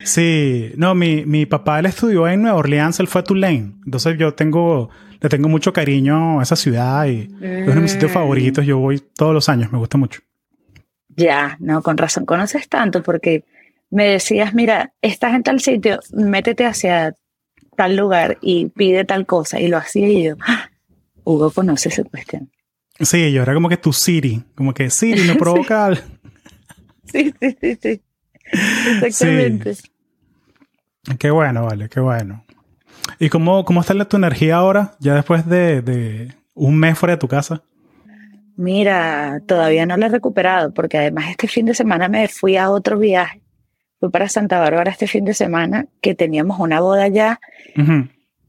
Sí, no, mi, mi papá él estudió en Nueva Orleans, él fue a Tulane. Entonces yo tengo, le tengo mucho cariño a esa ciudad y es uno de mis sitios Mm. favoritos. Yo voy todos los años, me gusta mucho. Ya, no, con razón conoces tanto porque me decías, mira, estás en tal sitio, métete hacia tal lugar y pide tal cosa. Y lo hacía y yo, ¡ah! Hugo conoce esa cuestión. Sí, yo era como que tu Siri, como que Siri me provoca. Sí, sí, sí, sí. Exactamente. Qué bueno, vale, qué bueno. ¿Y cómo, cómo está la- tu energía ahora, ya después de, de un mes fuera de tu casa? Mira, todavía no lo he recuperado porque además este fin de semana me fui a otro viaje. Fui para Santa Bárbara este fin de semana que teníamos una boda allá.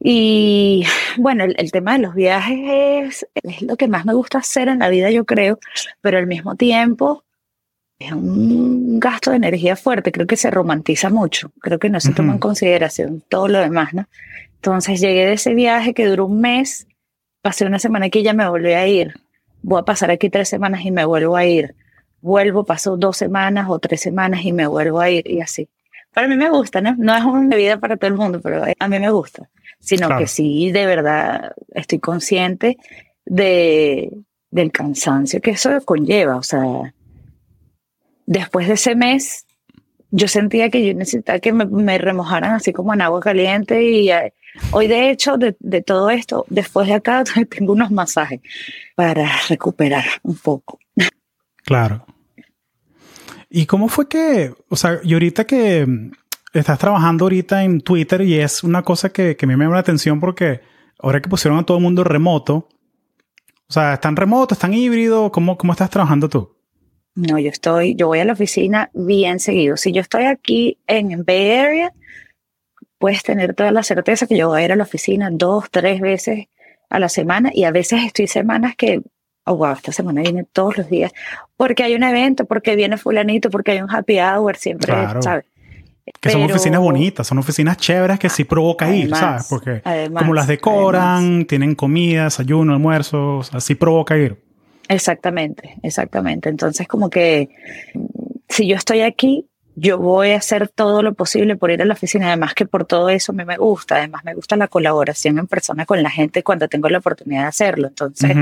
Y bueno, el, el tema de los viajes es, es lo que más me gusta hacer en la vida, yo creo, pero al mismo tiempo es un gasto de energía fuerte, creo que se romantiza mucho, creo que no se toma en Ujú. consideración todo lo demás, ¿no? Entonces llegué de ese viaje que duró un mes, pasé una semana aquí y ya me volví a ir, voy a pasar aquí tres semanas y me vuelvo a ir, vuelvo, paso dos semanas o tres semanas y me vuelvo a ir y así. Para mí me gusta, ¿no? No es una vida para todo el mundo, pero a mí me gusta sino Claro. que sí, de verdad, estoy consciente de, del cansancio que eso conlleva. O sea, después de ese mes, yo sentía que yo necesitaba que me, remojaran así como en agua caliente y eh, hoy de hecho de, todo esto, después de acá tengo unos masajes para recuperar un poco. Claro. ¿Y cómo fue que, o sea, y ahorita que mm, estás trabajando ahorita en Twitter y es una cosa que, que a mí me llama la atención porque ahora que pusieron a todo el mundo remoto, o sea, ¿están remoto, están híbrido? ¿Cómo, cómo estás trabajando tú? No, yo estoy, yo voy a la oficina bien seguido. Si yo estoy aquí en Bay Area, puedes tener toda la certeza que yo voy a ir a la oficina dos, tres veces a la semana y a veces estoy semanas que, oh wow, esta semana viene todos los días porque hay un evento, porque viene fulanito, porque hay un happy hour, siempre, Claro. ¿sabes? Que son oficinas bonitas, son oficinas chéveres que sí provoca ir, ¿sabes? Porque además, como las decoran, tienen comida, desayuno, almuerzos, así provoca ir. Exactamente, exactamente. Entonces, como que si yo estoy aquí, yo voy a hacer todo lo posible por ir a la oficina. Además que por todo eso a mí me gusta. Además me gusta la colaboración en persona con la gente cuando tengo la oportunidad de hacerlo. Entonces,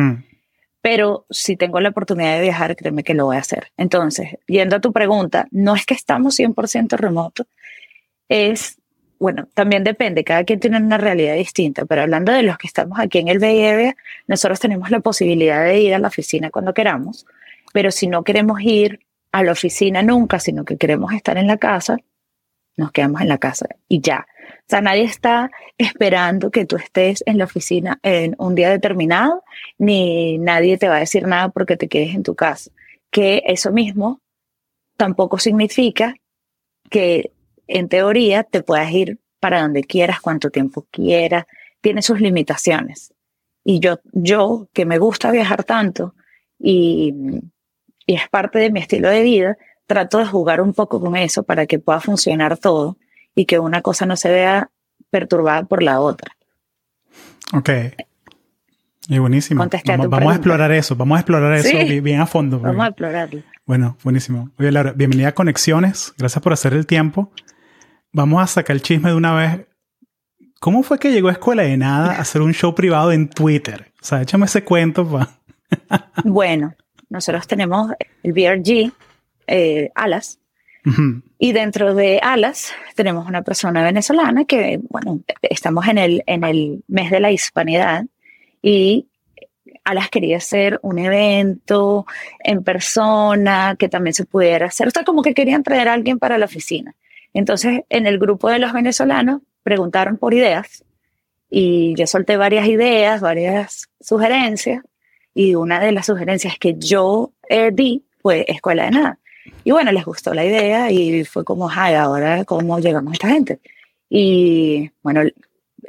pero si tengo la oportunidad de viajar, créeme que lo voy a hacer. Entonces, yendo a tu pregunta, no es que estamos 100% remoto, es, bueno, también depende, cada quien tiene una realidad distinta, pero hablando de los que estamos aquí en el Bay nosotros tenemos la posibilidad de ir a la oficina cuando queramos, pero si no queremos ir a la oficina nunca, sino que queremos estar en la casa, nos quedamos en la casa y ya. O sea, nadie está esperando que tú estés en la oficina en un día determinado, ni nadie te va a decir nada porque te quedes en tu casa. Que eso mismo tampoco significa que en teoría te puedas ir para donde quieras, cuanto tiempo quieras, tiene sus limitaciones. Y yo, yo que me gusta viajar tanto y, y es parte de mi estilo de vida, trato de jugar un poco con eso para que pueda funcionar todo y que una cosa no se vea perturbada por la otra. Ok. Y buenísimo. A Vamos, vamos a explorar eso, vamos a explorar eso Sí. bi- bien a fondo. Vamos a porque- explorarlo. Bueno, buenísimo. Oye, Laura, bienvenida a Conexiones. Gracias por hacer el tiempo. Vamos a sacar el chisme de una vez. ¿Cómo fue que llegó a Escuela de Nada a hacer un show privado en Twitter? O sea, échame ese cuento, pa. Bueno, nosotros tenemos el BRG, eh, Alas, y dentro de Alas tenemos una persona venezolana que, bueno, estamos en el, en el mes de la hispanidad y Alas quería hacer un evento en persona que también se pudiera hacer. O sea, como que querían traer a alguien para la oficina. Entonces, en el grupo de los venezolanos preguntaron por ideas y yo solté varias ideas, varias sugerencias y una de las sugerencias que yo eh, di fue Escuela de Nada. Y bueno, les gustó la idea y fue como, ay, ahora cómo llegamos a esta gente. Y bueno,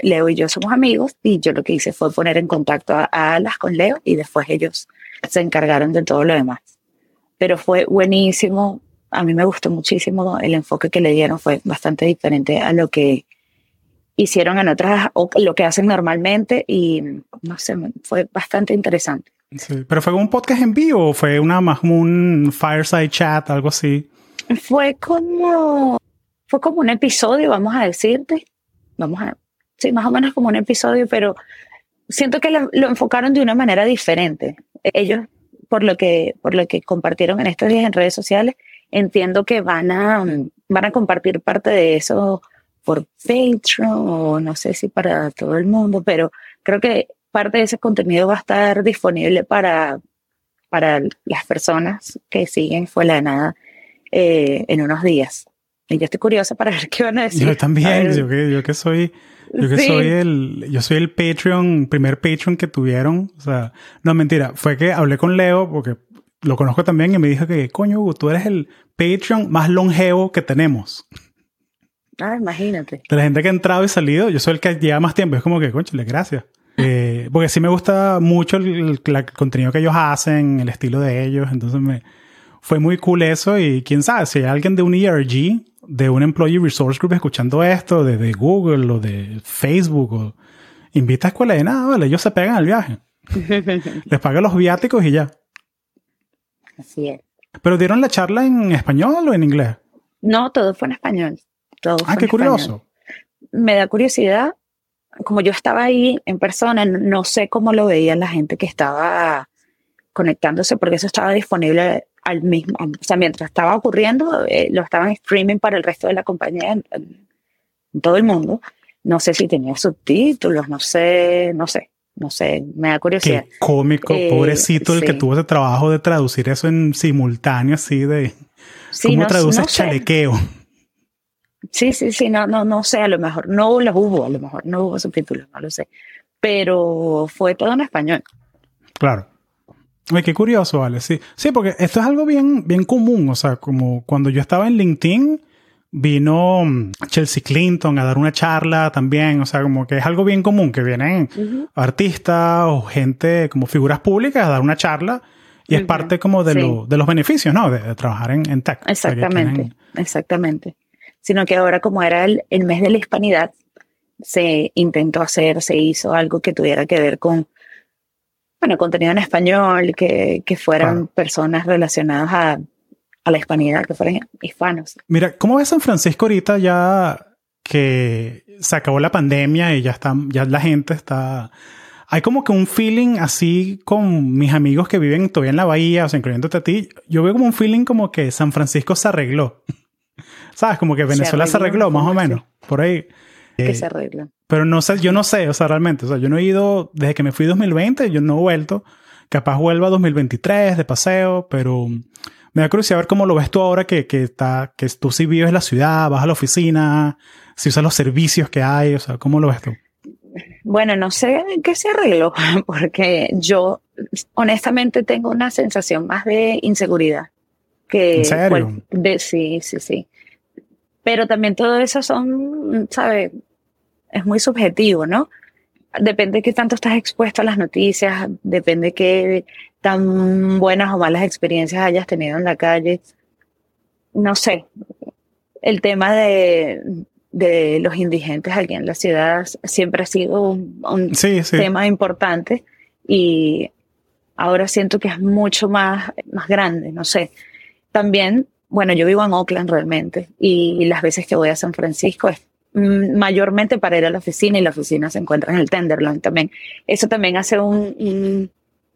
Leo y yo somos amigos y yo lo que hice fue poner en contacto a, a Alas con Leo y después ellos se encargaron de todo lo demás. Pero fue buenísimo, a mí me gustó muchísimo el enfoque que le dieron, fue bastante diferente a lo que hicieron en otras, o lo que hacen normalmente y no sé, fue bastante interesante. Sí. ¿Pero fue un podcast en vivo o fue una más como un fireside chat, algo así? Fue como fue como un episodio, vamos a decirte. Vamos a, sí, más o menos como un episodio, pero siento que lo, lo enfocaron de una manera diferente. Ellos, por lo que, por lo que compartieron en estos días en redes sociales, entiendo que van a, van a compartir parte de eso por Patreon o no sé si para todo el mundo, pero creo que parte de ese contenido va a estar disponible para, para las personas que siguen Fue la Nada eh, en unos días. Y yo estoy curiosa para ver qué van a decir. Yo también, yo que, yo que soy, yo que soy el, yo soy el Patreon, primer Patreon que tuvieron. O sea, no mentira, fue que hablé con Leo porque lo conozco también y me dijo que, coño, Hugo, tú eres el Patreon más longevo que tenemos. Ah, imagínate. De la gente que ha entrado y salido, yo soy el que lleva más tiempo. Es como que, conchale, gracias. Eh, porque sí me gusta mucho el, contenido que ellos hacen, el estilo de ellos. Entonces me fue muy cool eso. Y quién sabe, si hay alguien de un ERG, de un Employee Resource Group escuchando esto, de, Google o de Facebook, o invita a escuela de nada, vale, ellos se pegan al viaje. Les pagan los viáticos y ya. Así es. ¿Pero dieron la charla en español o en inglés? No, todo fue en español. Todo ah, qué curioso. Me da curiosidad como yo estaba ahí en persona, no sé cómo lo veía la gente que estaba conectándose, porque eso estaba disponible al mismo, o sea, mientras estaba ocurriendo, eh, lo estaban streaming para el resto de la compañía en, todo el mundo. No sé si tenía subtítulos, no sé, no sé, no sé, me da curiosidad. Qué cómico, eh, pobrecito el que tuvo ese trabajo de traducir eso en simultáneo, así de... ¿Cómo traduces chalequeo? Sí, sí, sí, no, no, no sé, a lo mejor no los hubo, a lo mejor no hubo subtítulos, no lo sé. Pero fue todo en español. Claro. Ay, qué curioso, vale, sí. Sí, porque esto es algo bien, bien común. O sea, como cuando yo estaba en LinkedIn, vino mm, Chelsea Clinton a dar una charla también. O sea, como que es algo bien común que vienen artistas o gente como figuras públicas a dar una charla. Y es parte como de, lo, de los beneficios, ¿no? De, trabajar en, en tech. Exactamente, exactamente sino que ahora como era el, mes de la hispanidad, se intentó hacer, se hizo algo que tuviera que ver con, bueno, contenido en español, que, que fueran personas relacionadas a, a, la hispanidad, que fueran hispanos. Mira, ¿cómo ves San Francisco ahorita ya que se acabó la pandemia y ya, está, ya la gente está... Hay como que un feeling así con mis amigos que viven todavía en la bahía, o sea, incluyéndote a ti. Yo veo como un feeling como que San Francisco se arregló. ¿Sabes? Como que Venezuela se arregló, más o menos. Por ahí. Que eh, se arregla. Pero no sé, yo no sé, o sea, realmente. O sea, yo no he ido, desde que me fui 2020, yo no he vuelto. Capaz vuelva 2023 de paseo, pero me da curiosidad ver cómo lo ves tú ahora que, que, está, que tú sí vives en la ciudad, vas a la oficina, si usas los servicios que hay, o sea, ¿cómo lo ves tú? Bueno, no sé qué se arregló, porque yo honestamente tengo una sensación más de inseguridad. Que, ¿En serio? de, sí, sí, sí. Pero también todo eso son, ¿sabes? Es muy subjetivo, ¿no? Depende de qué tanto estás expuesto a las noticias, depende de qué tan buenas o malas experiencias hayas tenido en la calle. No sé. El tema de, de los indigentes aquí en la ciudad siempre ha sido un, tema importante y ahora siento que es mucho más, más grande, no sé. También bueno, yo vivo en Oakland realmente y las veces que voy a San Francisco es mayormente para ir a la oficina y la oficina se encuentra en el Tenderloin también. Eso también hace un,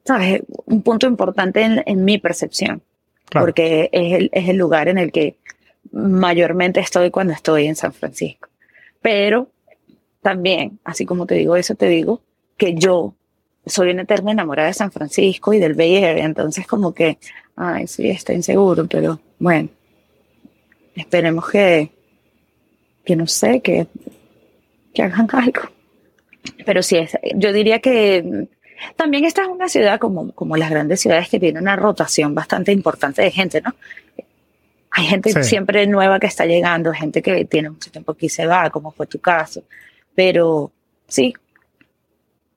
¿sabes? Un punto importante en, mi percepción, porque es el, es el lugar en el que mayormente estoy cuando estoy en San Francisco. Pero también, así como te digo eso, te digo que yo soy una eterna enamorada de San Francisco y del Bay Area, entonces como que, ay, sí, está inseguro, pero bueno, esperemos que, que no sé, que, que hagan algo. Pero sí, es, yo diría que también esta es una ciudad como, como las grandes ciudades que tiene una rotación bastante importante de gente, ¿no? Hay gente siempre nueva que está llegando, gente que tiene mucho tiempo aquí y se va, como fue tu caso. Pero sí,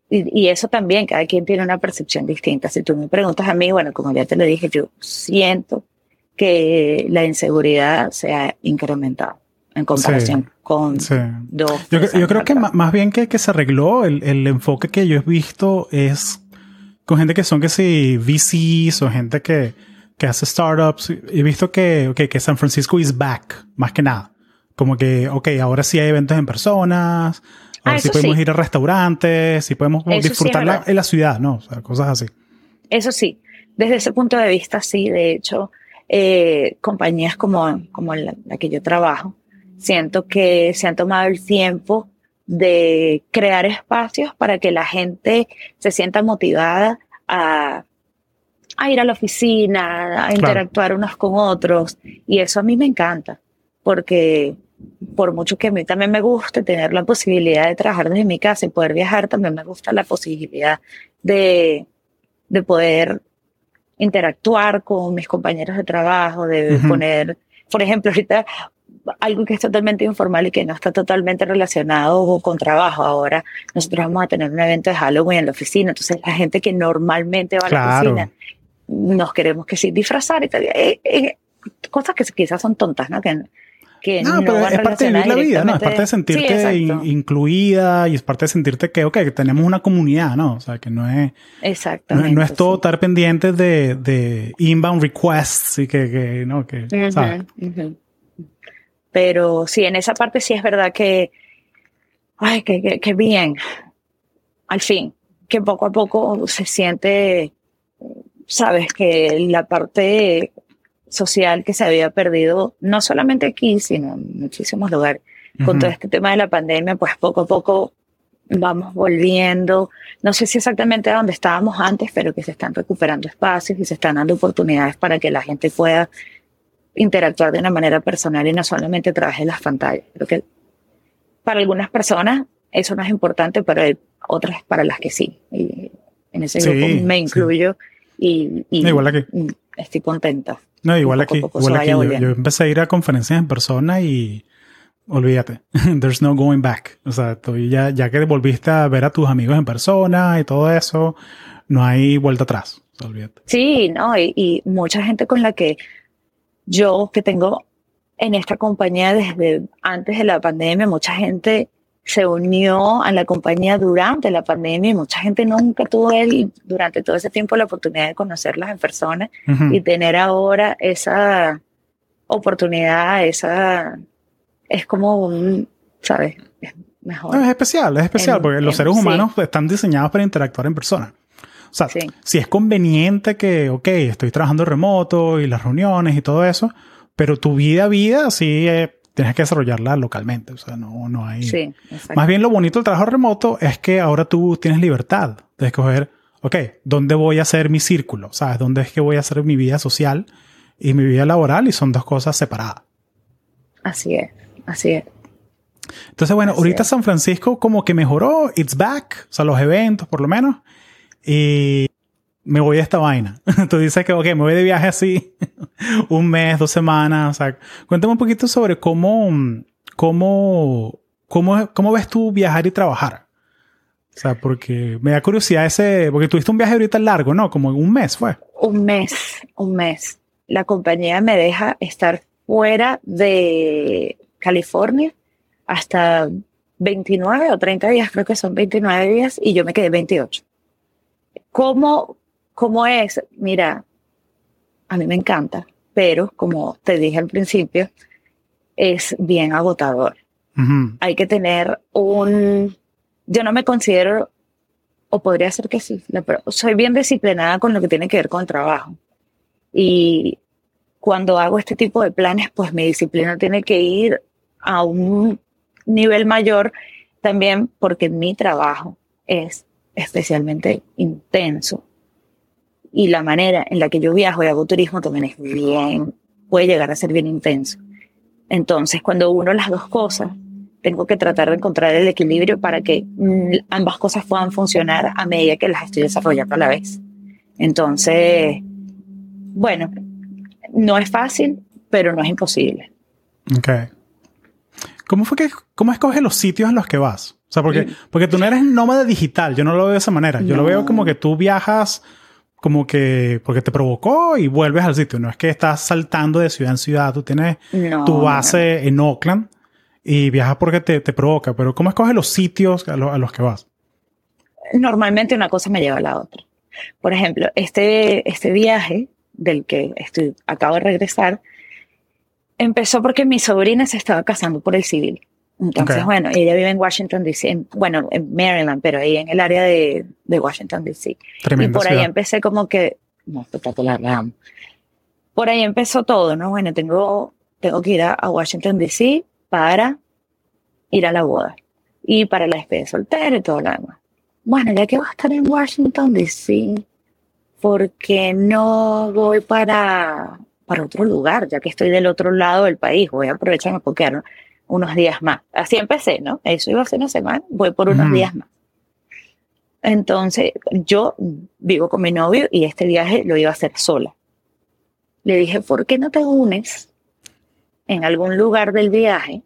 y, y, eso también, cada quien tiene una percepción distinta. Si tú me preguntas a mí, bueno, como ya te lo dije, yo siento que la inseguridad se ha incrementado en comparación con dos. Yo, yo creo que más bien que, que se arregló, el, el, enfoque que yo he visto es con gente que son que sí, VCs o gente que, que hace startups. He visto que, que San Francisco is back, más que nada. Como que, ok, ahora sí hay eventos en personas, ahora Ah, sí eso podemos sí. ir a restaurantes, sí podemos como sí disfrutar la- la ciudad, ¿no? O sea, cosas así. Eso sí, desde ese punto de vista, sí. De hecho, eh, compañías como, como la, la que yo trabajo, siento que se han tomado el tiempo de crear espacios para que la gente se sienta motivada a, a ir a la oficina, a interactuar unos con otros. Y eso a mí me encanta, porque por mucho que a mí también me guste tener la posibilidad de trabajar desde mi casa y poder viajar, también me gusta la posibilidad de, de poder interactuar con mis compañeros de trabajo, de poner, por ejemplo, ahorita algo que es totalmente informal y que no está totalmente relacionado con trabajo. Ahora nosotros vamos a tener un evento de Halloween en la oficina, entonces la gente que normalmente va a la oficina nos queremos que sí disfrazar y tal. Eh, eh, cosas que quizás son tontas, ¿no? Que, que No, no, pero es parte de vivir la vida, ¿no? Es parte de Sí, sentirte in- incluida y es parte de sentirte que, ok, que tenemos una comunidad, ¿no? O sea, que no es, Exactamente. no es todo sí. estar pendiente de, de inbound requests y que, que no, que. Pero sí, en esa parte sí es verdad que, ay, que, que, que bien, al fin, que poco a poco se siente, sabes, que la parte social que se había perdido, no solamente aquí, sino en muchísimos lugares, con Ujú. todo este tema de la pandemia, pues poco a poco vamos volviendo, no sé si exactamente a donde estábamos antes, pero que se están recuperando espacios y se están dando oportunidades para que la gente pueda interactuar de una manera personal y no solamente a través de las pantallas. Creo que para algunas personas eso no es importante, pero otras para las que sí. Y en ese Sí, grupo me sí. incluyo y, y- No, igual aquí. y estoy contenta. No, igual poco aquí, poco igual aquí. Yo, yo empecé a ir a conferencias en persona y olvídate. There's no going back. O sea, tú ya, ya que volviste a ver a tus amigos en persona y todo eso, no hay vuelta atrás. Olvídate. Sí, ¿no? Y, y mucha gente con la que yo, que tengo en esta compañía desde antes de la pandemia, mucha gente se unió a la compañía durante la pandemia y mucha gente nunca tuvo el, durante todo ese tiempo la oportunidad de conocerlas en persona y tener ahora esa oportunidad, esa es como un, ¿sabes? Es mejor. No, es especial, es especial En- porque los en- seres sí. humanos están diseñados para interactuar en persona. O sea, Sí. si es conveniente que, ok, estoy trabajando remoto y las reuniones y todo eso, pero tu vida, vida, sí eh, tienes que desarrollarla localmente. O sea, no, no hay. Sí. Más bien lo bonito del trabajo remoto es que ahora tú tienes libertad de escoger, ok, ¿dónde voy a hacer mi círculo? ¿Sabes? ¿Dónde es que voy a hacer mi vida social y mi vida laboral? Y son dos cosas separadas. Así es, así es. Entonces, bueno, Así ahorita es. San Francisco como que mejoró, it's back, o sea, los eventos por lo menos, y me voy a esta vaina. Tú dices que, ok, me voy de viaje así, un mes, dos semanas, o sea, cuéntame un poquito sobre cómo, cómo, cómo, cómo ves tú viajar y trabajar. O sea, porque me da curiosidad ese, porque tuviste un viaje ahorita largo, ¿no? Como un mes fue. Un mes, un mes. La compañía me deja estar fuera de California hasta 29 o 30 días, creo que son 29 días, y yo me quedé 28. ¿Cómo, cómo es? Mira, a mí me encanta, pero como te dije al principio, es bien agotador. Hay que tener un... Yo no me considero, o podría ser que sí, pero soy bien disciplinada con lo que tiene que ver con el trabajo. Y cuando hago este tipo de planes, pues mi disciplina tiene que ir a un nivel mayor también porque mi trabajo es especialmente intenso. Y la manera en la que yo viajo y hago turismo también es bien, puede llegar a ser bien intenso. Entonces, cuando uno las dos cosas, tengo que tratar de encontrar el equilibrio para que mm, ambas cosas puedan funcionar a medida que las estoy desarrollando a la vez. Entonces, bueno, no es fácil, pero no es imposible. Ok. ¿Cómo fue que, cómo escoges los sitios a los que vas? O sea, porque, porque tú no eres nómada digital, yo no lo veo de esa manera. Yo lo veo como que tú viajas como que porque te provocó y vuelves al sitio. No es que estás saltando de ciudad en ciudad, tú tienes No, tu no, base en Oakland y viajas porque te, te provoca. Pero ¿cómo escoges los sitios a, lo- a los que vas? normalmente una cosa me lleva a la otra. Por ejemplo, este, este viaje del que estoy, acabo de regresar, empezó porque mi sobrina se estaba casando por el civil. Entonces, bueno, ella vive en Washington, D.C., bueno, en Maryland, pero ahí en el área de, de Washington, D.C. Y por ahí empecé como que, no, espectacular, la Por ahí empezó todo, ¿no? Bueno, tengo, tengo que ir a, a Washington, D.C. para ir a la boda y para la despedida soltera y todo lo demás. Bueno, ya que voy a estar en Washington, D.C., ¿por qué no voy para, para otro lugar? Ya que estoy del otro lado del país, voy a aprovechar a quedar unos días más. Así empecé, ¿no? Eso iba a ser una semana, voy por unos días más. Entonces, yo vivo con mi novio y este viaje lo iba a hacer sola. Le dije, ¿por qué no te unes en algún lugar del viaje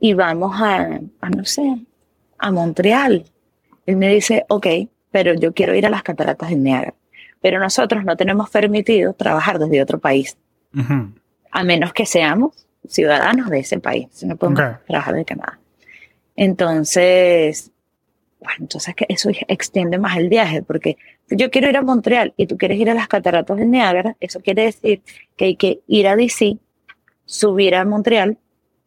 y vamos a, a no sé, a Montreal? Él me dice, ok, pero yo quiero ir a las cataratas de Niágara. Pero nosotros no tenemos permitido trabajar desde otro país, a menos que seamos ciudadanos de ese país. No podemos trabajar de Canadá. Entonces, bueno, entonces que eso extiende más el viaje, porque si yo quiero ir a Montreal y tú quieres ir a las cataratas de Niágara, eso quiere decir que hay que ir a DC, subir a Montreal,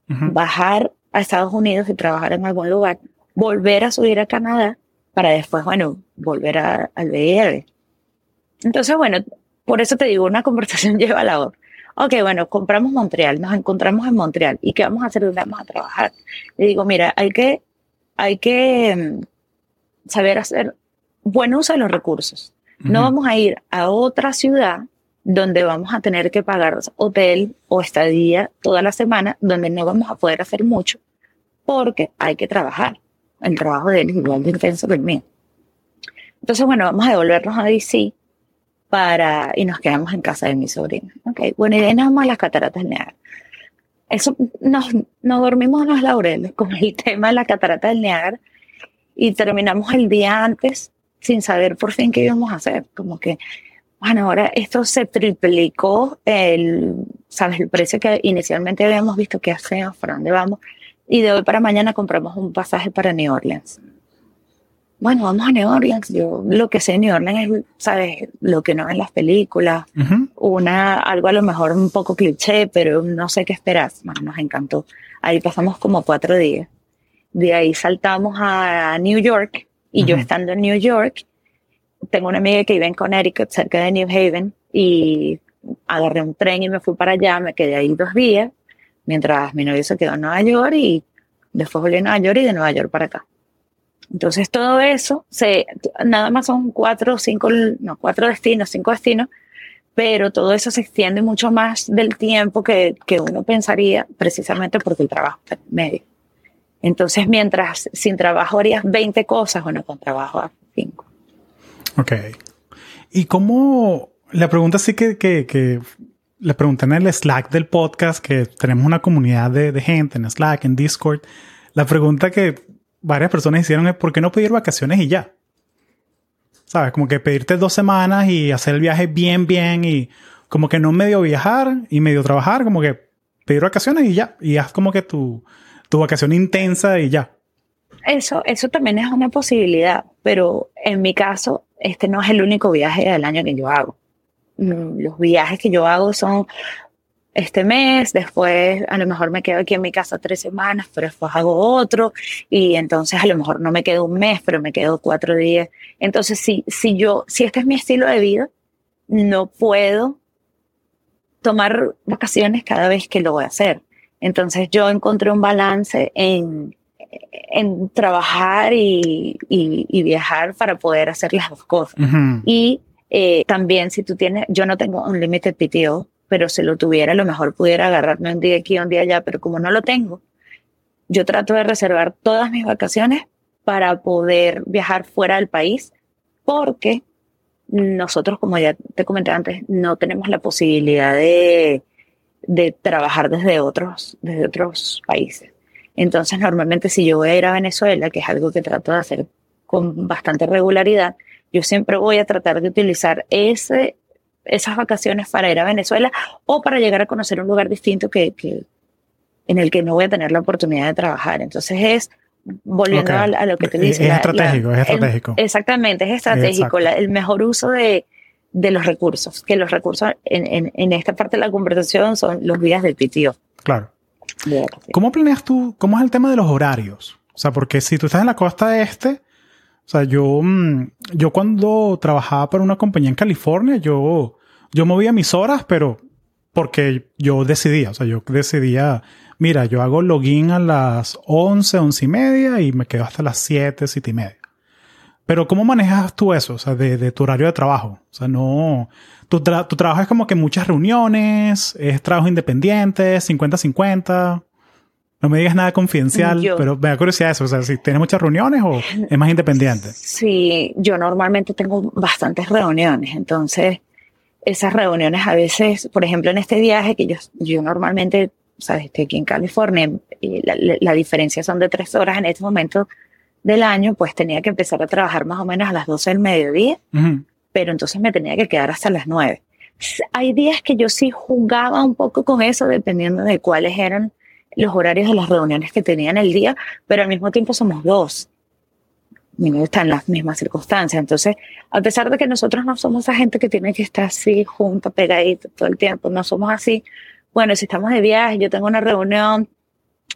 bajar a Estados Unidos y trabajar en algún lugar, volver a subir a Canadá para después, bueno, volver a, al BR. Entonces, bueno, por eso te digo, una conversación lleva a la otra. Ok, bueno, compramos Montreal, nos encontramos en Montreal. ¿Y qué vamos a hacer? Vamos a trabajar. Le digo, mira, hay que, hay que mm, saber hacer buen uso de los recursos. No vamos a ir a otra ciudad donde vamos a tener que pagar hotel o estadía toda la semana, donde no vamos a poder hacer mucho, porque hay que trabajar. El trabajo de él es igual de intenso que el mío. Entonces, bueno, vamos a devolvernos a DC para, y nos quedamos en casa de mi sobrina. Ok, bueno, y nada más las cataratas del Niágara. Eso, nos, nos dormimos los laureles con el tema de la catarata del Niágara y terminamos el día antes sin saber por fin qué íbamos a hacer. Como que, bueno, ahora esto se triplicó el, ¿sabes? El precio que inicialmente habíamos visto que hacemos, para dónde vamos. Y de hoy para mañana compramos un pasaje para New Orleans bueno, vamos a New Orleans. Yo lo que sé de New Orleans es, ¿sabes? Lo que no en las películas. Una, algo a lo mejor un poco cliché, pero no sé qué esperar. nos encantó. Ahí pasamos como cuatro días. De ahí saltamos a New York y yo estando en New York, tengo una amiga que vive en Connecticut, cerca de New Haven, y agarré un tren y me fui para allá, me quedé ahí dos días, mientras mi novio se quedó en Nueva York y después volví a Nueva York y de Nueva York para acá. Entonces todo eso, se, nada más son cuatro, cinco, no, cuatro destinos, cinco destinos, pero todo eso se extiende mucho más del tiempo que, que uno pensaría precisamente porque el trabajo está en medio. Entonces, mientras sin trabajo harías 20 cosas, bueno, con trabajo a 5. Ok. ¿Y cómo, la pregunta sí que, que, que le pregunté en el Slack del podcast, que tenemos una comunidad de, de gente en Slack, en Discord, la pregunta que varias personas hicieron es ¿por qué no pedir vacaciones y ya? ¿Sabes? Como que pedirte dos semanas y hacer el viaje bien, bien y como que no medio viajar y medio trabajar, como que pedir vacaciones y ya. Y haz como que tu, tu vacación intensa y ya. Eso, eso también es una posibilidad, pero en mi caso, este no es el único viaje del año que yo hago. Mm, los viajes que yo hago son este mes, después a lo mejor me quedo aquí en mi casa tres semanas, pero después hago otro y entonces a lo mejor no me quedo un mes, pero me quedo cuatro días. Entonces, si, si yo, si este es mi estilo de vida, no puedo tomar vacaciones cada vez que lo voy a hacer. Entonces yo encontré un balance en, en trabajar y, y, viajar para poder hacer las dos cosas. Y eh, también si tú tienes, yo no tengo un limited PTO, pero si lo tuviera, a lo mejor pudiera agarrarme un día aquí, un día allá, pero como no lo tengo, yo trato de reservar todas mis vacaciones para poder viajar fuera del país, porque nosotros, como ya te comenté antes, no tenemos la posibilidad de, de trabajar desde otros, desde otros países. Entonces, normalmente si yo voy a ir a Venezuela, que es algo que trato de hacer con bastante regularidad, yo siempre voy a tratar de utilizar ese, esas vacaciones para ir a Venezuela o para llegar a conocer un lugar distinto que, que en el que no voy a tener la oportunidad de trabajar. Entonces es volviendo a, lo que te dices. Es estratégico, es estratégico. exactamente, es estratégico. el mejor uso de, de los recursos, que los recursos en, en, esta parte de la conversación son los días del PTO. Claro. ¿Cómo planeas tú, cómo es el tema de los horarios? O sea, porque si tú estás en la costa este, o sea, yo, mm, yo cuando trabajaba para una compañía en California, yo, yo movía mis horas, pero porque yo decidía, o sea, yo decidía, mira, yo hago login a las 11, 11 y media y me quedo hasta las 7, 7 y media. Pero ¿cómo manejas tú eso? O sea, de, tu horario de trabajo. O sea, no... Tu, tu trabajo es como que muchas reuniones, es trabajo independiente, 50-50. No me digas nada confidencial, pero me da curiosidad eso. O sea, si tienes muchas reuniones o es más independiente. Sí, yo normalmente tengo bastantes reuniones. Entonces, esas reuniones a veces, por ejemplo, en este viaje que yo, yo normalmente, sabes, estoy aquí en California, y la, la diferencia son de tres horas en este momento del año, pues tenía que empezar a trabajar más o menos a las 12 del mediodía, pero entonces me tenía que quedar hasta las 9. Hay días que yo sí jugaba un poco con eso, dependiendo de cuáles eran los horarios de las reuniones que tenía en el día, pero al mismo tiempo somos dos. Y no están en las mismas circunstancias. Entonces, a pesar de que nosotros no somos esa gente que tiene que estar así junto, pegadito todo el tiempo, no somos así. Bueno, si estamos de viaje, yo tengo una reunión,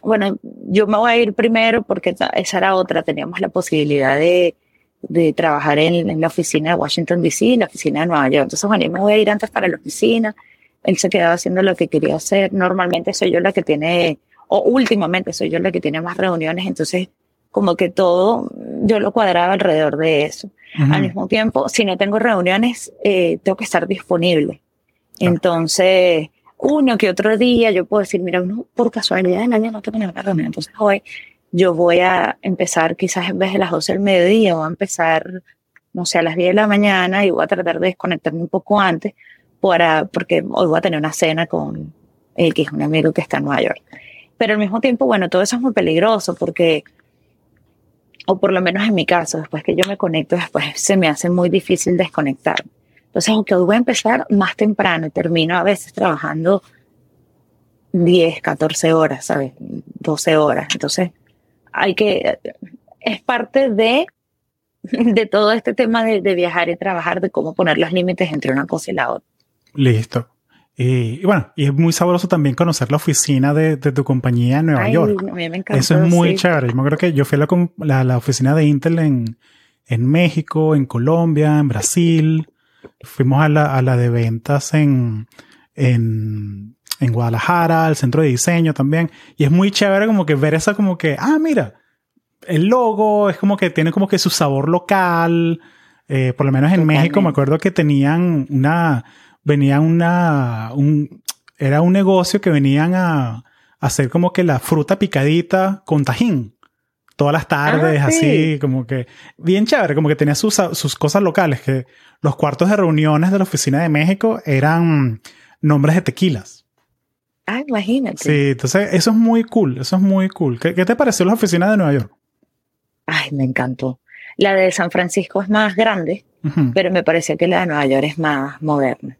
bueno, yo me voy a ir primero porque esa era otra. Teníamos la posibilidad de, de trabajar en, en, la oficina de Washington, D.C. y la oficina de Nueva York. Entonces, bueno, yo me voy a ir antes para la oficina. Él se quedaba haciendo lo que quería hacer. Normalmente soy yo la que tiene, o últimamente soy yo la que tiene más reuniones. Entonces, como que todo yo lo cuadraba alrededor de eso. Al mismo tiempo, si no tengo reuniones, eh, tengo que estar disponible. Entonces, uno que otro día yo puedo decir, mira, uno por casualidad en año no tengo ninguna reunión, entonces hoy yo voy a empezar quizás en vez de las 12 del mediodía, voy a empezar, no sé, a las 10 de la mañana y voy a tratar de desconectarme un poco antes para, porque hoy voy a tener una cena con el que es un amigo que está en Nueva York. Pero al mismo tiempo, bueno, todo eso es muy peligroso porque, o por lo menos en mi caso, después que yo me conecto, después se me hace muy difícil desconectarme. Entonces, aunque hoy voy a empezar más temprano y termino a veces trabajando 10, 14 horas, ¿sabes? 12 horas. Entonces, hay que, es parte de, de todo este tema de, viajar y trabajar, de cómo poner los límites entre una cosa y la otra. Listo. Y, bueno, y es muy sabroso también conocer la oficina de, tu compañía en Nueva York. A mí me encanta. Eso es muy chévere. Yo creo que yo fui a la, la, oficina de Intel en, en México, en Colombia, en Brasil. Fuimos a la, a la de ventas en, en, en Guadalajara, al centro de diseño también. Y es muy chévere como que ver esa como que, ah, mira, el logo es como que tiene como que su sabor local. Eh, por lo menos en México me acuerdo que tenían una, venían una, un, era un negocio que venían a, hacer como que la fruta picadita con tajín todas las tardes, ah, así, como que bien chévere, como que tenía sus, sus cosas locales, que los cuartos de reuniones de la oficina de México eran nombres de tequilas. Ah, imagínate. Sí, entonces eso es muy cool, eso es muy cool. ¿Qué, te pareció la oficina de Nueva York? Ay, me encantó. La de San Francisco es más grande, pero me pareció que la de Nueva York es más moderna.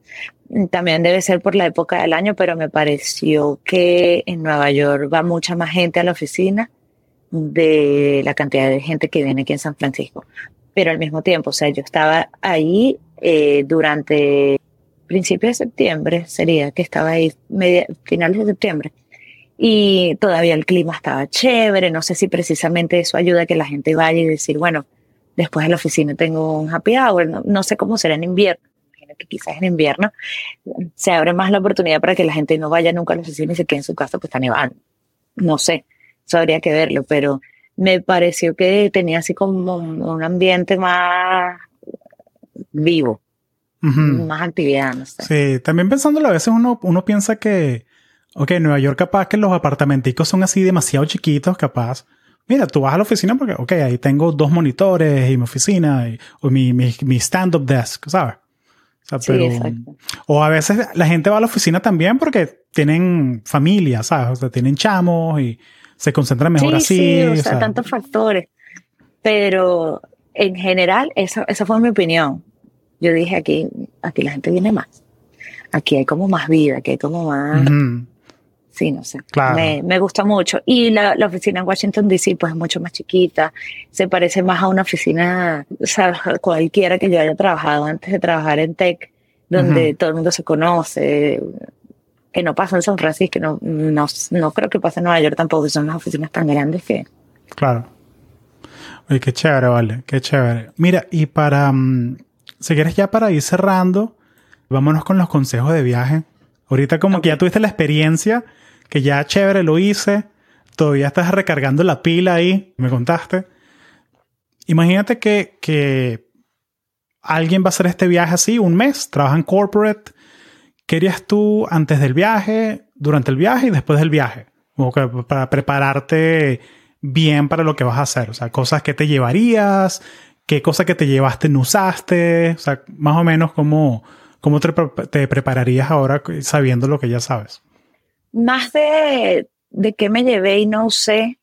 También debe ser por la época del año, pero me pareció que en Nueva York va mucha más gente a la oficina de la cantidad de gente que viene aquí en San Francisco. Pero al mismo tiempo, o sea, yo estaba ahí eh, durante principios de septiembre, sería que estaba ahí media, finales de septiembre, y todavía el clima estaba chévere, no sé si precisamente eso ayuda a que la gente vaya y decir, bueno, después de la oficina tengo un happy hour, no, no sé cómo será en invierno, que quizás en invierno se abre más la oportunidad para que la gente no vaya nunca a la oficina y se quede en su casa, pues está nevando, no sé, eso habría que verlo, pero me pareció que tenía así como un ambiente más vivo, más actividad, no sé. Sí, también pensándolo, a veces uno, uno piensa que, ok, en Nueva York capaz que los apartamenticos son así demasiado chiquitos, capaz. Mira, tú vas a la oficina porque, ok, ahí tengo dos monitores y mi oficina y, o mi, mi, mi stand-up desk, ¿sabes? O, sí, exacto. o a veces la gente va a la oficina también porque tienen familia, ¿sabes? O sea, tienen chamos y se concentra mejor así. Sí, o, sea, tantos factores. Pero en general, esa, esa fue mi opinión. Yo dije aquí, aquí la gente viene más. Aquí hay como más vida, aquí hay como más. Sí, no sé. Me, me, gusta mucho. Y la, la, oficina en Washington DC, pues es mucho más chiquita. Se parece más a una oficina, o sea, cualquiera que yo haya trabajado antes de trabajar en tech, donde todo el mundo se conoce, que no pasa en San Francisco, no, no, no creo que pase en Nueva York tampoco, son las oficinas tan grandes que... Claro. Oye, qué chévere, vale, qué chévere. Mira, y para, mm, si quieres ya para ir cerrando, vámonos con los consejos de viaje. Ahorita como que ya tuviste la experiencia, que ya chévere lo hice, todavía estás recargando la pila ahí, me contaste. Imagínate que, que alguien va a hacer este viaje así, un mes, trabaja en corporate. ¿Qué harías tú antes del viaje, durante el viaje y después del viaje? Como que para prepararte bien para lo que vas a hacer. O sea, cosas que te llevarías, qué cosas que te llevaste no usaste. O sea, más o menos cómo, cómo te, te prepararías ahora sabiendo lo que ya sabes. Más de, de qué me llevé y no usé,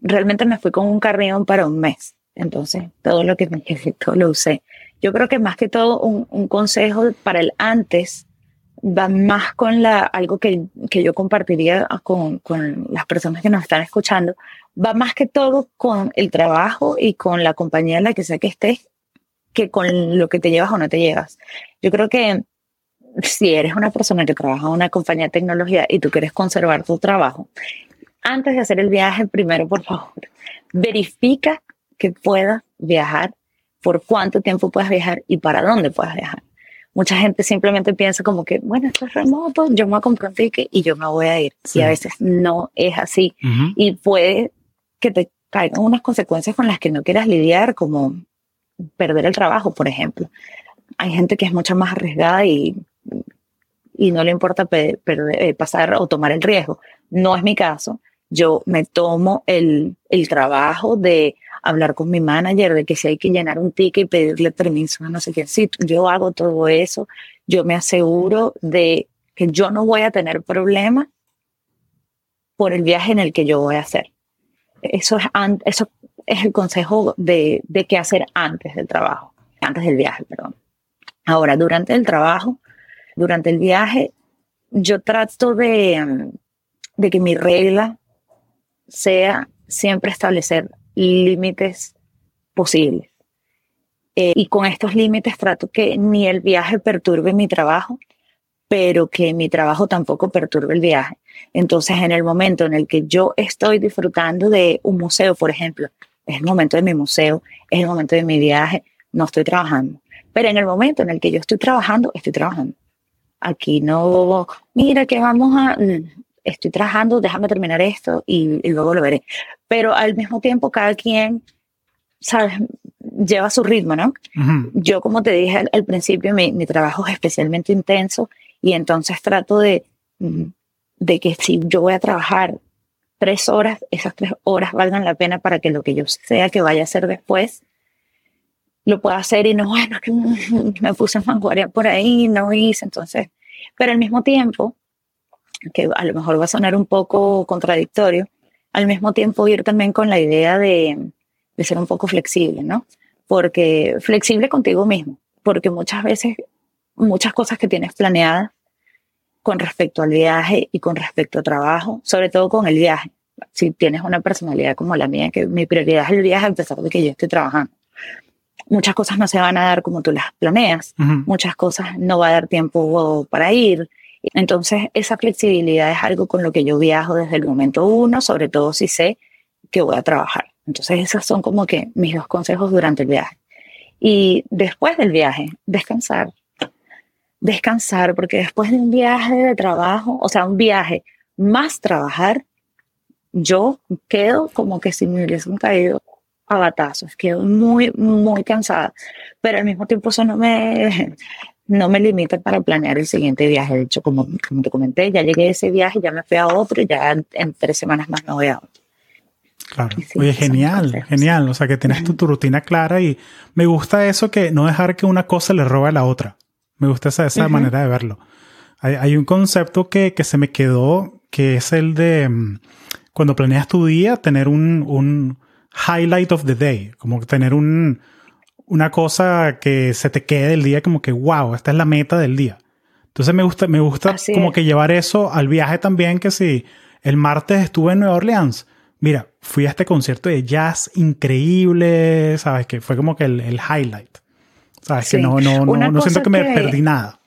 realmente me fui con un carrión para un mes. Entonces, todo lo que me llevé, todo lo usé. Yo creo que más que todo un, un consejo para el antes va más con la, algo que, que yo compartiría con, con, las personas que nos están escuchando, va más que todo con el trabajo y con la compañía en la que sea que estés, que con lo que te llevas o no te llevas. Yo creo que si eres una persona que trabaja en una compañía de tecnología y tú quieres conservar tu trabajo, antes de hacer el viaje, primero, por favor, verifica que puedas viajar, por cuánto tiempo puedas viajar y para dónde puedas viajar mucha gente simplemente piensa como que, bueno, esto es remoto, yo me voy a comprar un ticket y yo me voy a ir. Y a veces no es así. Y puede que te caigan unas consecuencias con las que no quieras lidiar, como perder el trabajo, por ejemplo. Hay gente que es mucho más arriesgada y, y no le importa eh, pasar o tomar el riesgo. No es mi caso. Yo me tomo el, el trabajo de hablar con mi manager de que si hay que llenar un ticket y pedirle permiso a no sé quién. Sí, yo hago todo eso. Yo me aseguro de que yo no voy a tener problemas por el viaje en el que yo voy a hacer. Eso es, eso es el consejo de, de qué hacer antes del trabajo, antes del viaje, perdón. Ahora, durante el trabajo, durante el viaje, yo trato de, de que mi regla sea siempre establecer límites posibles. Eh, y con estos límites trato que ni el viaje perturbe mi trabajo, pero que mi trabajo tampoco perturbe el viaje. Entonces, en el momento en el que yo estoy disfrutando de un museo, por ejemplo, es el momento de mi museo, es el momento de mi viaje, no estoy trabajando. Pero en el momento en el que yo estoy trabajando, estoy trabajando. Aquí no, mira que vamos a, estoy trabajando, déjame terminar esto y, luego lo veré. Pero al mismo tiempo, cada quien, ¿sabes? Lleva su ritmo, ¿no? Yo, como te dije al, principio, mi, mi, trabajo es especialmente intenso y entonces trato de, mm, de que si yo voy a trabajar tres horas, esas tres horas valgan la pena para que lo que yo sea que vaya a hacer después, lo pueda hacer y no, bueno, que me puse en vanguardia por ahí, no hice, entonces, pero al mismo tiempo, que a lo mejor va a sonar un poco contradictorio, al mismo tiempo ir también con la idea de, de ser un poco flexible, ¿no? Porque flexible contigo mismo, porque muchas veces, muchas cosas que tienes planeadas con respecto al viaje y con respecto al trabajo, sobre todo con el viaje. Si tienes una personalidad como la mía, que mi prioridad es el viaje a pesar de que yo estoy trabajando. Muchas cosas no se van a dar como tú las planeas, muchas cosas no va a dar tiempo para ir, entonces, esa flexibilidad es algo con lo que yo viajo desde el momento uno, sobre todo si sé que voy a trabajar. Entonces, esos son como que mis dos consejos durante el viaje. Y después del viaje, descansar. Descansar, porque después de un viaje de trabajo, o sea, un viaje más trabajar, yo quedo como que si me hubiesen caído a batazos, quedo muy, muy cansada, pero al mismo tiempo eso no me, no me limita para planear el siguiente viaje. De hecho, como, como te comenté, ya llegué a ese viaje, ya me fui a otro y ya en, tres semanas más me voy a otro. Claro. Oye, genial, genial. O sea, que tienes tu, rutina clara y me gusta eso que no dejar que una cosa le robe a la otra. Me gusta esa, esa manera de verlo. Hay, hay un concepto que, que, se me quedó, que es el de mm, cuando planeas tu día, tener un, un highlight of the day, como tener un, una cosa que se te quede del día como que, wow, esta es la meta del día. Entonces me gusta, me gusta Así como es. que llevar eso al viaje también, que si el martes estuve en Nueva Orleans, mira, fui a este concierto de jazz increíble, ¿sabes? Que fue como que el, el highlight. ¿Sabes? Que no, no, no, no siento cosa que me que- perdí nada.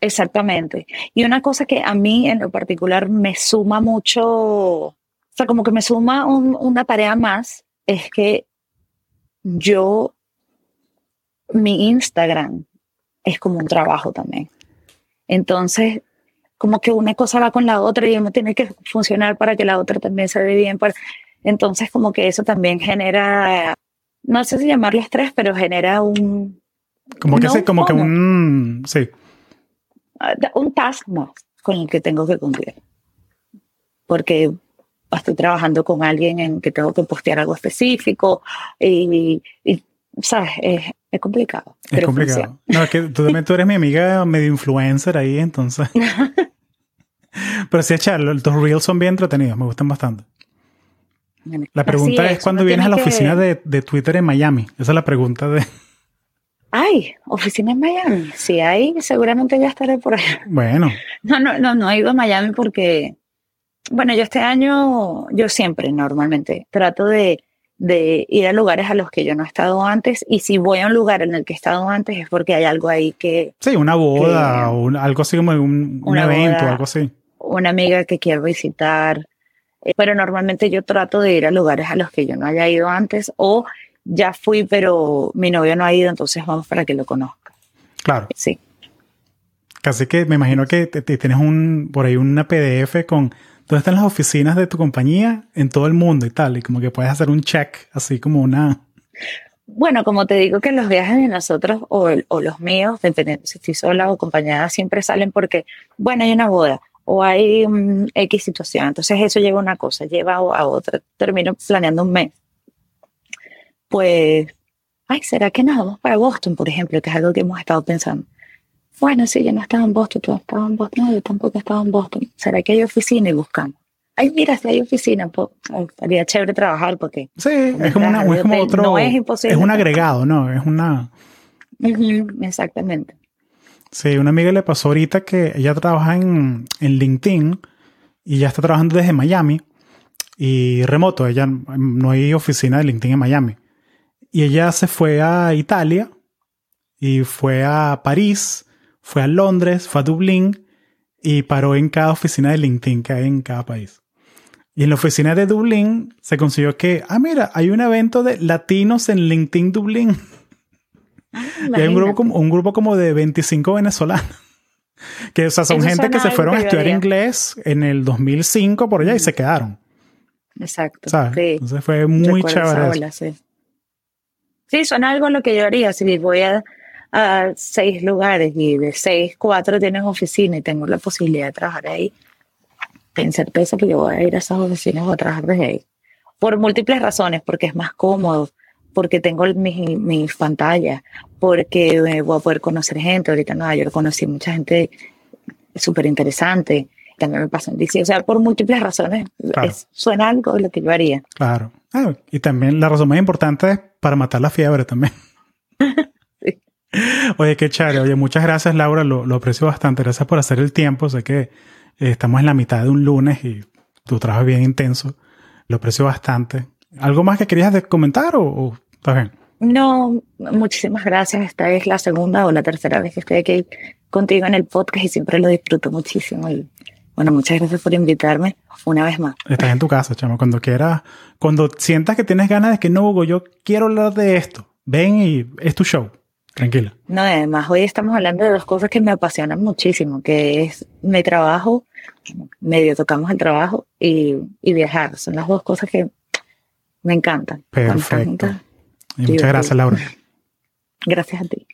Exactamente. Y una cosa que a mí en lo particular me suma mucho, o sea, como que me suma un- una tarea más, es que yo, mi Instagram es como un trabajo también. Entonces, como que una cosa va con la otra y uno tiene que funcionar para que la otra también se ve bien. para- Entonces, como que eso también genera, no sé si llamarlo estrés, pero genera un, Como que No, sí, como que un... Sí, ah, un task más con el que tengo que cumplir. Porque estoy trabajando con alguien en que tengo que postear algo específico y, y, ¿sabes? Es, es complicado. es pero complicado. No, es que tú también tú eres mi amiga medio influencer ahí, entonces... Pero sí, echarlo, tus reels son bien entretenidos, me gustan bastante. funciona. La pregunta es, uno cuándo vienes a la que- oficina de, de Twitter en Miami. Esa es la pregunta de... Ay, oficina en Miami. Si hay, seguramente ya estaré por allá. Bueno, No, no, no, no he ido a Miami porque, bueno, yo este año, yo siempre normalmente trato de, de ir a lugares a los que yo no he estado antes y si voy a un lugar en el que he estado antes es porque hay algo ahí que sí, una boda Que- o un- algo así como un, un evento boda. algo así. una amiga que quiero visitar, eh, pero normalmente yo trato de ir a lugares a los que yo no haya ido antes o ya fui pero mi novio no ha ido, entonces vamos para que lo conozca. Claro. Sí. Casi que me imagino que te- te tienes un por ahí una PDF con dónde están las oficinas de tu compañía en todo el mundo y tal. Y como que puedes hacer un check, así como una... Bueno, como te digo que los viajes de nosotros o, o los míos, dependiendo si estoy sola o acompañada, siempre salen porque, bueno, hay una boda o hay mm, X situación. Entonces eso lleva a una cosa, lleva a, a otra. Termino planeando un mes. Pues, ay, ¿será que nos vamos para Boston, por ejemplo? Que es algo que hemos estado pensando. Bueno, sí, yo no estaba en Boston, tú estado en Boston, no, yo tampoco he estado en Boston. ¿Será que hay oficina y buscamos? Ay, mira, si hay oficina, estaría chévere trabajar porque Sí, es como, una, es como otro... no es imposible. un agregado, ¿no? Es una... Exactamente. Sí, una amiga le pasó ahorita que ella trabaja en, en LinkedIn y ya está trabajando desde Miami y remoto. Ella no hay oficina de LinkedIn en Miami. Y ella se fue a Italia y fue a París, fue a Londres, fue a Dublín y paró en cada oficina de LinkedIn que hay en cada país. Y en la oficina de Dublín se consiguió que, ah, mira, hay un evento de latinos en LinkedIn Dublín. Y hay un grupo, como, un grupo como de 25 venezolanos. Que, o sea, son Eso gente que se fueron a estudiar inglés en el 2005 por allá y se quedaron. Exacto. ¿Sabes? Sí. Entonces fue muy recuerdo chévere. ola, sí. Sí, suena algo lo que yo haría. Si voy a, a seis lugares y de seis, cuatro tienen oficina y tengo la posibilidad de trabajar ahí, ten certeza que yo voy a ir a esas oficinas o a trabajar desde ahí. Por múltiples razones, porque es más cómodo, porque tengo mis, mis pantallas, porque eh, voy a poder conocer gente. Ahorita en Nueva York conocí mucha gente súper interesante. También me pasó en DC. O sea, por múltiples razones. Claro. Es- suena algo lo que yo haría. Claro. Ah, y también la razón más importante es para matar la fiebre también. Oye, qué chévere. Oye, muchas gracias, Laura. Lo, lo aprecio bastante. Gracias por hacer el tiempo. Sé que eh, estamos en la mitad de un lunes y tu trabajo es bien intenso. Lo aprecio bastante. ¿Algo más que querías comentar o, o está bien? No, muchísimas gracias. Esta es la segunda o la tercera vez que estoy aquí contigo en el podcast y siempre lo disfruto muchísimo. Y bueno, muchas gracias por invitarme una vez más. Estás en tu casa, chamo. Cuando quieras, cuando sientas que tienes ganas de que no, Hugo, yo quiero hablar de esto, ven y es tu show. Tranquila. No, además, hoy estamos hablando de dos cosas que me apasionan muchísimo, que es mi trabajo, medio tocamos el trabajo y, y viajar. Son las dos cosas que me encantan. Perfecto. juntas. Y muchas gracias, Laura. Gracias a ti.